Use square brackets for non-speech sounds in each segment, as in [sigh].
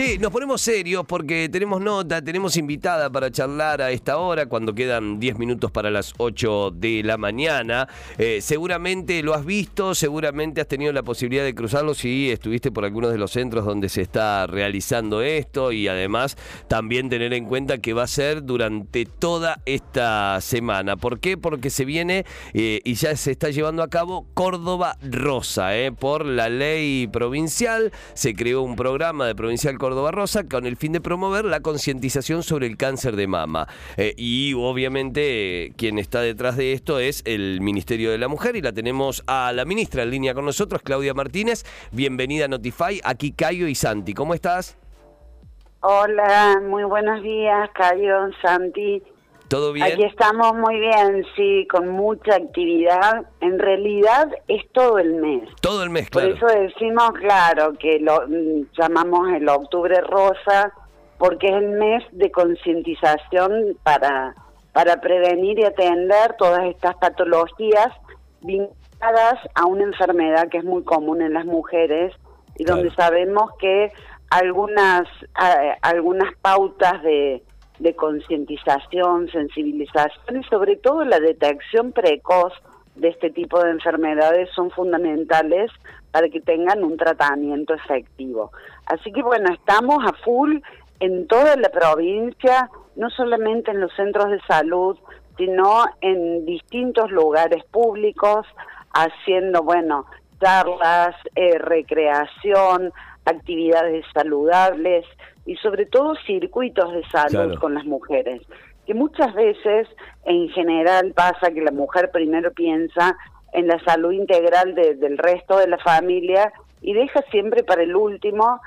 Che, nos ponemos serios porque tenemos nota, tenemos invitada para charlar a esta hora, cuando quedan 10 minutos para las 8 de la mañana. Eh, seguramente lo has visto, seguramente has tenido la posibilidad de cruzarlo si estuviste por algunos de los centros donde se está realizando esto y además también tener en cuenta que va a ser durante toda esta semana. ¿Por qué? Porque se viene eh, y ya se está llevando a cabo Córdoba Rosa, eh, por la ley provincial. Se creó un programa de provincial Córdoba Rosa con el fin de promover la concientización sobre el cáncer de mama. Eh, y obviamente quien está detrás de esto es el Ministerio de la Mujer y la tenemos a la ministra en línea con nosotros, Claudia Martínez. Bienvenida a Notify, aquí Cayo y Santi. ¿Cómo estás? Hola, muy buenos días, Cayo, Santi. ¿Todo bien? Aquí estamos muy bien, sí, con mucha actividad. En realidad es todo el mes. Todo el mes, claro. Por eso decimos, claro, que lo mm, llamamos el octubre rosa, porque es el mes de concientización para, para prevenir y atender todas estas patologías vinculadas a una enfermedad que es muy común en las mujeres y donde sabemos que algunas, eh, algunas pautas de de concientización, sensibilización y sobre todo la detección precoz de este tipo de enfermedades son fundamentales para que tengan un tratamiento efectivo. Así que bueno, estamos a full en toda la provincia, no solamente en los centros de salud, sino en distintos lugares públicos, haciendo, bueno, charlas, eh, recreación, actividades saludables y sobre todo circuitos de salud con las mujeres, que muchas veces en general pasa que la mujer primero piensa en la salud integral del resto de la familia y deja siempre para el último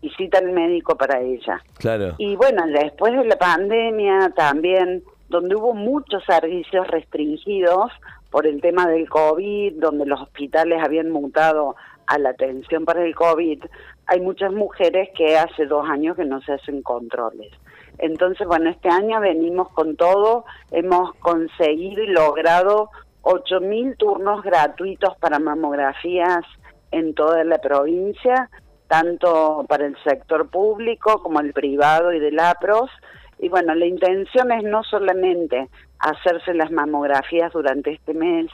visita al médico para ella. Claro. Y bueno, después de la pandemia también, donde hubo muchos servicios restringidos por el tema del COVID, donde los hospitales habían mutado a la atención para el COVID, hay muchas mujeres que hace dos años que no se hacen controles. Entonces, bueno, este año venimos con todo, hemos conseguido y logrado 8.000 turnos gratuitos para mamografías en toda la provincia, tanto para el sector público como el privado y del APROS. Y bueno, la intención es no solamente hacerse las mamografías durante este mes,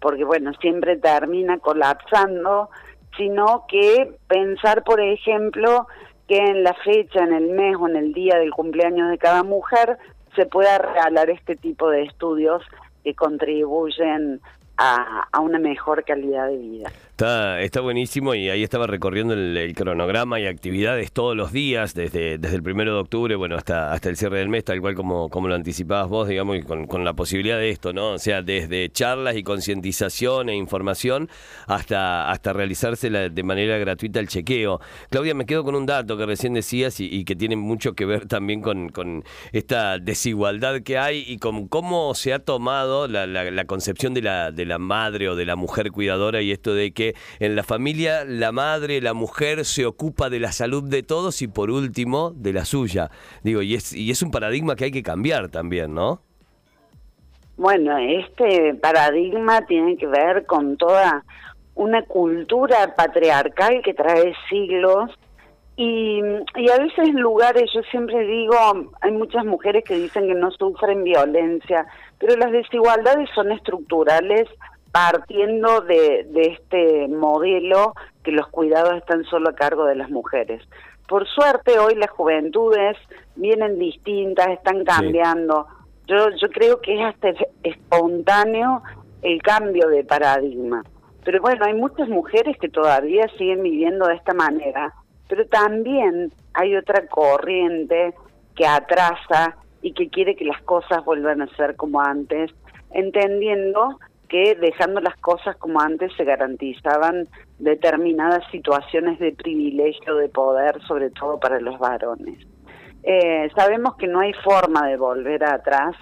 porque bueno, siempre termina colapsando sino que pensar, por ejemplo, que en la fecha, en el mes o en el día del cumpleaños de cada mujer se pueda regalar este tipo de estudios que contribuyen a, una mejor calidad de vida. Está, está buenísimo y ahí estaba recorriendo el, cronograma y actividades todos los días, desde, desde el primero de octubre, bueno, hasta, hasta el cierre del mes, tal cual como, como lo anticipabas vos, digamos, y con, con la posibilidad de esto, ¿no? O sea, desde charlas y concientización e información hasta, hasta realizarse de manera gratuita el chequeo. Claudia, me quedo con un dato que recién decías y, que tiene mucho que ver también con, con, esta desigualdad que hay y con cómo se ha tomado la, la, concepción de la, de la madre o de la mujer cuidadora y esto de que en la familia la madre, la mujer se ocupa de la salud de todos y por último de la suya. Digo, y es, y es un paradigma que hay que cambiar también, ¿no? Bueno, este paradigma tiene que ver con toda una cultura patriarcal que trae siglos y, y, a veces en lugares, yo siempre digo, hay muchas mujeres que dicen que no sufren violencia, pero las desigualdades son estructurales partiendo de, este modelo que los cuidados están solo a cargo de las mujeres. Por suerte hoy las juventudes vienen distintas, están cambiando. Yo, yo creo que es hasta espontáneo el cambio de paradigma. Pero bueno, hay muchas mujeres que todavía siguen viviendo de esta manera, pero también hay otra corriente que atrasa y que quiere que las cosas vuelvan a ser como antes, entendiendo que dejando las cosas como antes se garantizaban determinadas situaciones de privilegio, de poder, sobre todo para los varones. Eh, sabemos que no hay forma de volver atrás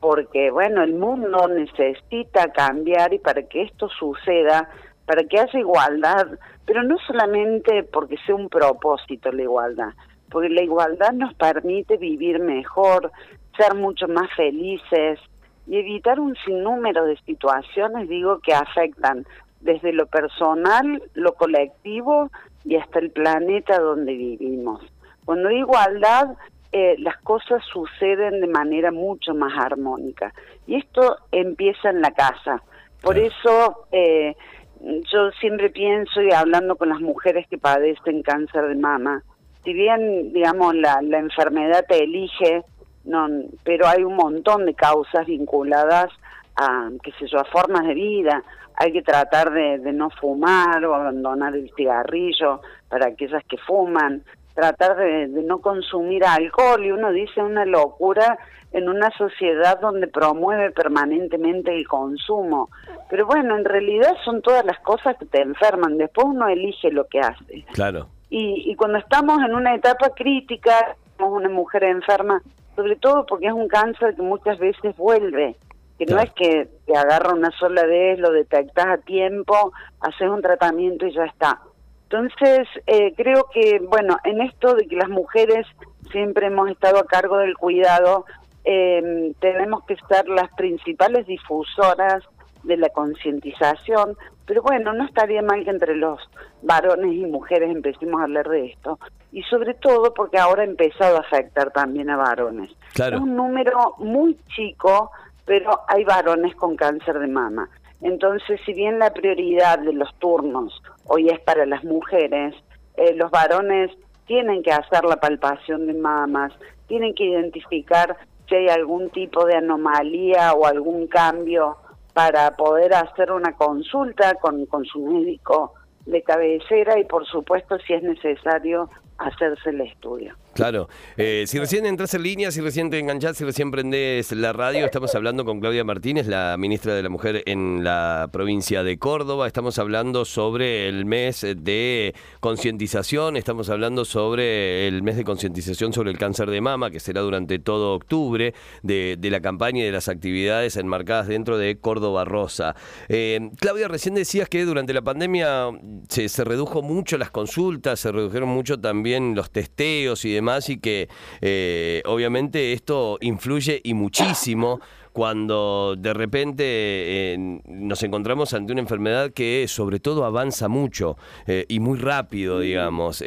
porque, bueno, el mundo necesita cambiar y para que esto suceda, para que haya igualdad, pero no solamente porque sea un propósito la igualdad, porque la igualdad nos permite vivir mejor, ser mucho más felices, y evitar un sinnúmero de situaciones, digo, que afectan desde lo personal, lo colectivo y hasta el planeta donde vivimos. Cuando hay igualdad, eh, las cosas suceden de manera mucho más armónica. Y esto empieza en la casa. Por eso eh, yo siempre pienso y hablando con las mujeres que padecen cáncer de mama, si bien, digamos, la, la enfermedad te elige, no, pero hay un montón de causas vinculadas a, qué sé yo, a formas de vida. Hay que tratar de, de no fumar o abandonar el cigarrillo para aquellas que fuman tratar de, no consumir alcohol y uno dice una locura en una sociedad donde promueve permanentemente el consumo. Pero bueno, en realidad son todas las cosas que te enferman, después uno elige lo que hace. Claro. Y, y cuando estamos en una etapa crítica, una mujer enferma, sobre todo porque es un cáncer que muchas veces vuelve, que no es que te agarra una sola vez, lo detectas a tiempo, haces un tratamiento y ya está. Entonces, eh, creo que, bueno, en esto de que las mujeres siempre hemos estado a cargo del cuidado, eh, tenemos que ser las principales difusoras de la concientización, pero bueno, no estaría mal que entre los varones y mujeres empecemos a hablar de esto, y sobre todo porque ahora ha empezado a afectar también a varones. Claro. Es un número muy chico, pero hay varones con cáncer de mama. Entonces, si bien la prioridad de los turnos hoy es para las mujeres, eh, los varones tienen que hacer la palpación de mamas, tienen que identificar si hay algún tipo de anomalía o algún cambio para poder hacer una consulta con, con su médico de cabecera y por supuesto si es necesario hacerse el estudio. Claro. Eh, si recién entras en línea, si recién te enganchás, si recién prendés la radio, estamos hablando con Claudia Martínez, la ministra de la Mujer en la provincia de Córdoba. Estamos hablando sobre el mes de concientización, estamos hablando sobre el mes de concientización sobre el cáncer de mama, que será durante todo octubre, de, la campaña y de las actividades enmarcadas dentro de Córdoba Rosa. Eh, Claudia, recién decías que durante la pandemia se, se redujo mucho las consultas, se redujeron mucho también los testeos y demás y que eh, obviamente esto influye y muchísimo cuando de repente eh, nos encontramos ante una enfermedad que sobre todo avanza mucho eh, y muy rápido, digamos.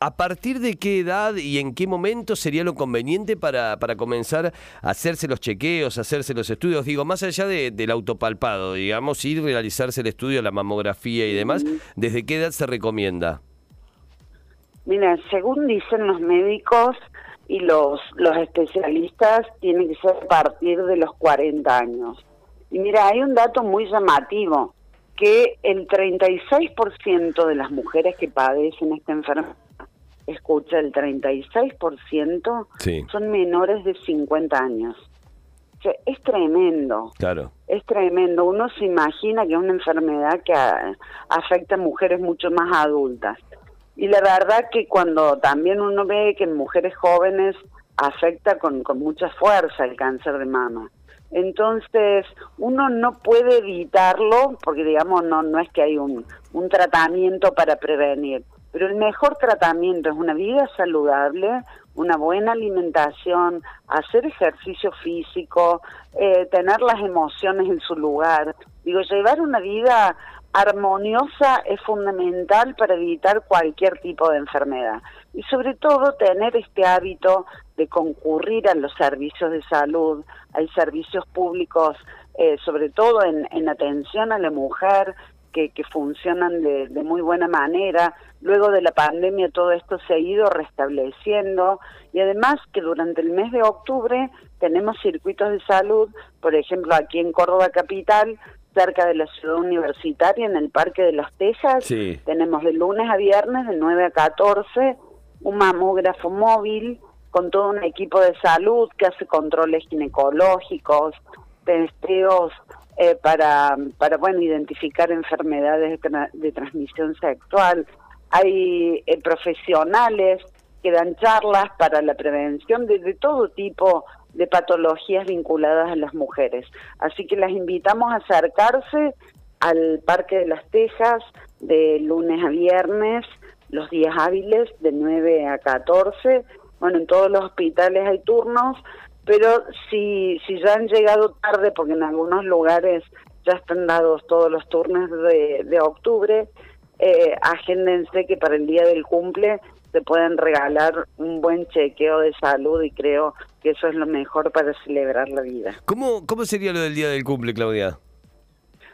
¿A partir de qué edad y en qué momento sería lo conveniente para, para comenzar a hacerse los chequeos, hacerse los estudios? Digo, más allá del autopalpado, digamos, ir realizarse el estudio, la mamografía y demás, ¿desde qué edad se recomienda? Mira, según dicen los médicos y los, los especialistas, tiene que ser a partir de los 40 años. Y mira, hay un dato muy llamativo, que el 36% de las mujeres que padecen esta enfermedad, escucha, el 36% son menores de 50 años. O sea, es tremendo. Claro. Es tremendo. Uno se imagina que es una enfermedad que afecta a mujeres mucho más adultas. Y la verdad que cuando también uno ve que en mujeres jóvenes afecta con, con mucha fuerza el cáncer de mama. Entonces, uno no puede evitarlo, porque digamos, no, no es que hay un, un tratamiento para prevenir, pero el mejor tratamiento es una vida saludable, una buena alimentación, hacer ejercicio físico, eh, tener las emociones en su lugar. Digo, llevar una vida armoniosa es fundamental para evitar cualquier tipo de enfermedad. Y sobre todo tener este hábito de concurrir a los servicios de salud, hay servicios públicos, eh, sobre todo en, en, atención a la mujer, que, que funcionan de, de, muy buena manera. Luego de la pandemia todo esto se ha ido restableciendo. Y además que durante el mes de octubre tenemos circuitos de salud, por ejemplo aquí en Córdoba Capital cerca de la ciudad universitaria, en el Parque de las Tejas. Tenemos de lunes a viernes, de 9 a 14, un mamógrafo móvil con todo un equipo de salud que hace controles ginecológicos, testeos eh, para, para bueno, identificar enfermedades de, transmisión sexual. Hay eh, profesionales que dan charlas para la prevención de, de todo tipo de patologías vinculadas a las mujeres. Así que las invitamos a acercarse al Parque de las Tejas de lunes a viernes, los días hábiles de 9 a 14. Bueno, en todos los hospitales hay turnos pero si, si ya han llegado tarde, porque en algunos lugares ya están dados todos los turnos de, octubre, eh, agéndense que para el día del cumple se pueden regalar un buen chequeo de salud y creo que eso es lo mejor para celebrar la vida. ¿Cómo, cómo sería lo del día del cumple, Claudia?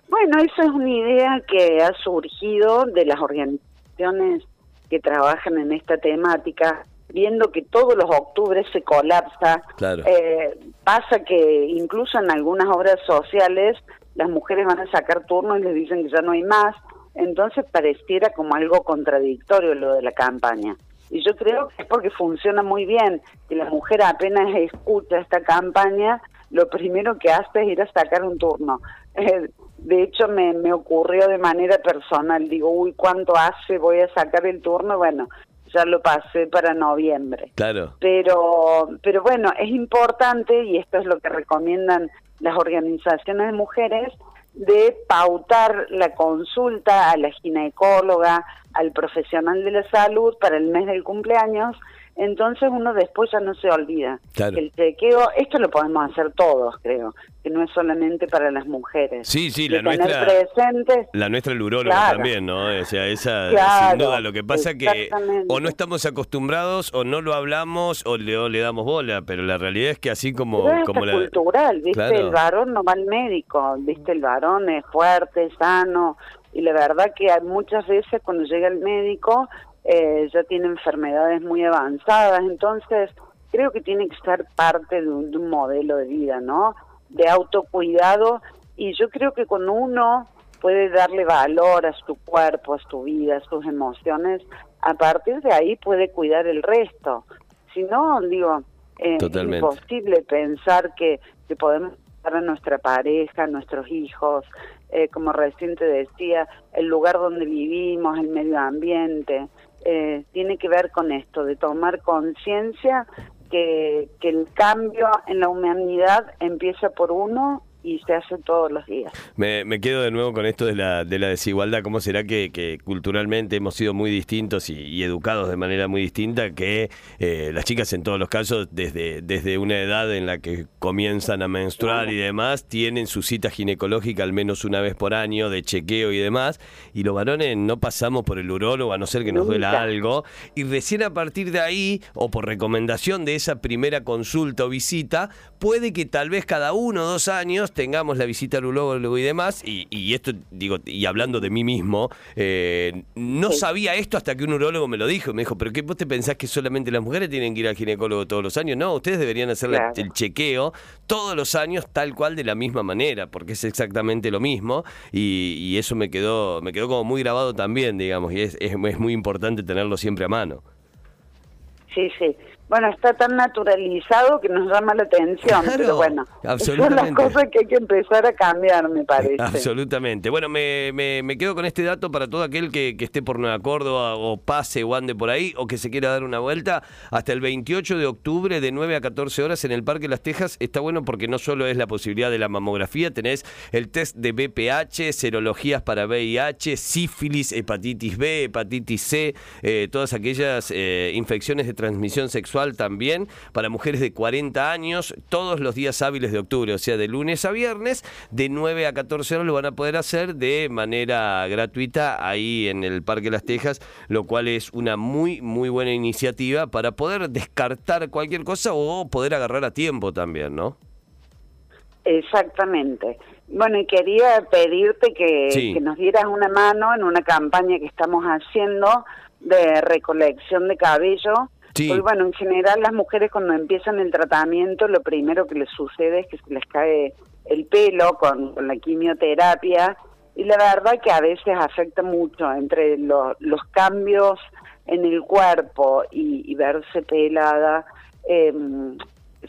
Bueno, esa es una idea que ha surgido de las organizaciones que trabajan en esta temática, viendo que todos los octubres se colapsa. Eh, pasa que incluso en algunas obras sociales las mujeres van a sacar turno y les dicen que ya no hay más. Entonces pareciera como algo contradictorio lo de la campaña. Y yo creo que es porque funciona muy bien, que la mujer apenas escucha esta campaña, lo primero que hace es ir a sacar un turno. Eh, de hecho, me, me ocurrió de manera personal, digo, uy, ¿cuánto hace? Voy a sacar el turno, bueno, ya lo pasé para noviembre. Claro. Pero, pero bueno, es importante, y esto es lo que recomiendan las organizaciones de mujeres, de pautar la consulta a la ginecóloga, al profesional de la salud para el mes del cumpleaños, entonces uno después ya no se olvida. El chequeo, esto lo podemos hacer todos, creo, que no es solamente para las mujeres. Sí, sí, la nuestra. la nuestra el urólogo también, ¿no? O sea, esa sin duda. Lo que pasa que o no estamos acostumbrados o no lo hablamos o le, le damos bola, pero la realidad es que así como, como la cultural, viste, el varón no va al médico, viste, el varón es fuerte, sano y la verdad que hay muchas veces cuando llega el médico eh, ya tiene enfermedades muy avanzadas, entonces creo que tiene que ser parte de un, modelo de vida, ¿no? De autocuidado y yo creo que cuando uno puede darle valor a su cuerpo, a su vida, a sus emociones, a partir de ahí puede cuidar el resto. Si no, digo, eh, es imposible pensar que, que podemos a nuestra pareja, a nuestros hijos, eh, como recién te decía, el lugar donde vivimos, el medio ambiente, eh, tiene que ver con esto, de tomar conciencia que, que el cambio en la humanidad empieza por uno y se hace todos los días. Me, me, quedo de nuevo con esto de la, de la desigualdad. ¿Cómo será que, que culturalmente hemos sido muy distintos y, educados de manera muy distinta que eh, las chicas en todos los casos, desde, desde una edad en la que comienzan a menstruar y demás, tienen su cita ginecológica al menos una vez por año de chequeo y demás, y los varones no pasamos por el urólogo a no ser que nos duela algo, y recién a partir de ahí, o por recomendación de esa primera consulta o visita, puede que tal vez cada uno o dos años tengamos la visita al urólogo y demás, y, esto, digo, y hablando de mí mismo, eh, no sabía esto hasta que un urólogo me lo dijo. Me dijo, ¿pero qué vos te pensás que solamente las mujeres tienen que ir al ginecólogo todos los años? No, ustedes deberían hacer el chequeo todos los años tal cual de la misma manera, porque es exactamente lo mismo, y, eso me quedó, me quedó como muy grabado también, digamos, y es, es muy importante tenerlo siempre a mano. Sí, sí. Bueno, está tan naturalizado que nos llama la atención, pero bueno, son las cosas que hay que empezar a cambiar, me parece. [laughs] Absolutamente. Bueno, me, me, quedo con este dato para todo aquel que, que, esté por Nueva Córdoba o pase o ande por ahí o que se quiera dar una vuelta. Hasta el 28 de octubre de 9 a 14 horas en el Parque Las Tejas está bueno porque no solo es la posibilidad de la mamografía, tenés el test de BPH, serologías para VIH, sífilis, hepatitis B, hepatitis C, eh, todas aquellas eh, infecciones de transmisión sexual también para mujeres de 40 años todos los días hábiles de octubre, o sea, de lunes a viernes, de 9 a 14 horas lo van a poder hacer de manera gratuita ahí en el Parque Las Tejas, lo cual es una muy, muy buena iniciativa para poder descartar cualquier cosa o poder agarrar a tiempo también, ¿no? Exactamente. Bueno, y quería pedirte que, que, nos dieras una mano en una campaña que estamos haciendo de recolección de cabello pues bueno, en general las mujeres cuando empiezan el tratamiento lo primero que les sucede es que les cae el pelo con, la quimioterapia y la verdad que a veces afecta mucho entre los cambios en el cuerpo y, verse pelada. Em,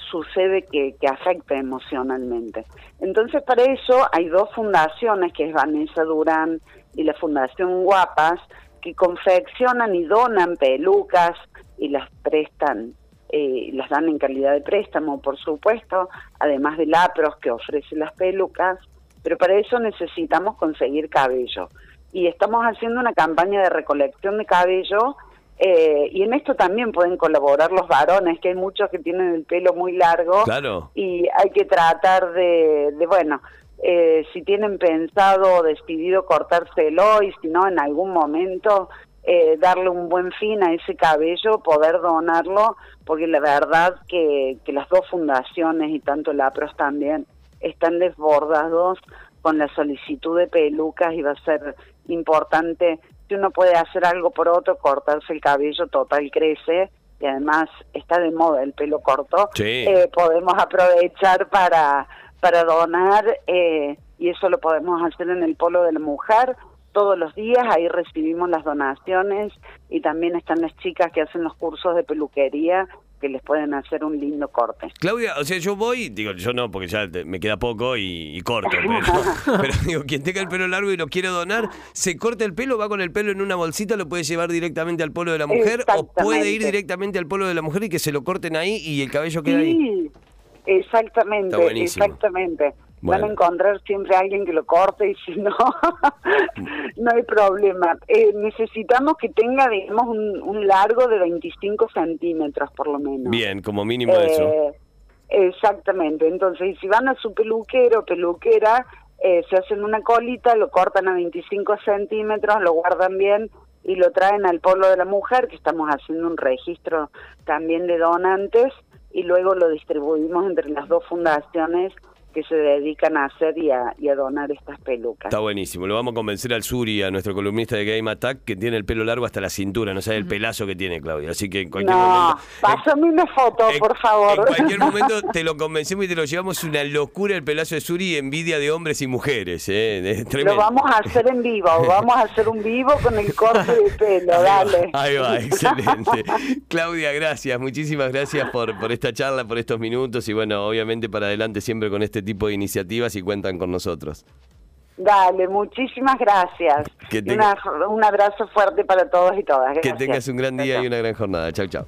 sucede que, afecta emocionalmente. Entonces, para eso hay dos fundaciones, que es Vanessa Durán y la Fundación Guapas, que confeccionan y donan pelucas y las prestan, eh, las dan en calidad de préstamo, por supuesto, además de lapros que ofrece las pelucas, pero para eso necesitamos conseguir cabello. Y estamos haciendo una campaña de recolección de cabello Eh, y en esto también pueden colaborar los varones, que hay muchos que tienen el pelo muy largo. Claro. Y hay que tratar de, de bueno, eh, si tienen pensado o decidido cortárselo y si no, en algún momento eh, darle un buen fin a ese cabello, poder donarlo, porque la verdad que, que las dos fundaciones y tanto la APROS también están desbordados con la solicitud de pelucas y va a ser importante, si uno puede hacer algo por otro, cortarse el cabello total crece y además está de moda el pelo corto, eh, podemos aprovechar para, para donar eh, y eso lo podemos hacer en el Polo de la Mujer todos los días, ahí recibimos las donaciones y también están las chicas que hacen los cursos de peluquería que les pueden hacer un lindo corte. Claudia, o sea, yo voy, digo, yo no, porque ya me queda poco y, corto, [laughs] pero, digo, quien tenga el pelo largo y lo quiere donar, se corta el pelo, va con el pelo en una bolsita, lo puede llevar directamente al polo de la mujer o puede ir directamente al polo de la mujer y que se lo corten ahí y el cabello queda ahí. Exactamente, exactamente. Van a encontrar siempre a alguien que lo corte y si no, [laughs] no hay problema. Eh, necesitamos que tenga, digamos, un, largo de 25 centímetros por lo menos. Bien, como mínimo eso. Eh, exactamente. Entonces, si van a su peluquero peluquera, eh, se hacen una colita, lo cortan a 25 centímetros, lo guardan bien y lo traen al pueblo de la mujer, que estamos haciendo un registro también de donantes, y luego lo distribuimos entre las dos fundaciones que se dedican a hacer y a, donar estas pelucas. Está buenísimo. Lo vamos a convencer al Suri, a nuestro columnista de Game Attack, que tiene el pelo largo hasta la cintura, no sabe el pelazo que tiene, Claudia. Así que en cualquier no, momento. Pásame una foto, por favor. En cualquier [laughs] momento te lo convencemos y te lo llevamos. Una locura el pelazo de Suri, envidia de hombres y mujeres. ¿eh? Lo vamos a hacer en vivo. [laughs] Vamos a hacer un vivo con el corte de pelo. Dale. Ahí va, [laughs] excelente. Claudia, gracias. Muchísimas gracias por, por esta charla, por estos minutos y bueno, obviamente para adelante siempre con este tipo de iniciativas y cuentan con nosotros. Dale, muchísimas gracias. un abrazo fuerte para todos y todas. Que tengas un gran día y una gran jornada. Chao, chao.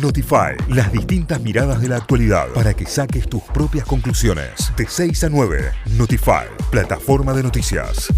Notify, las distintas miradas de la actualidad para que saques tus propias conclusiones. De 6 a 9, Notify, plataforma de noticias.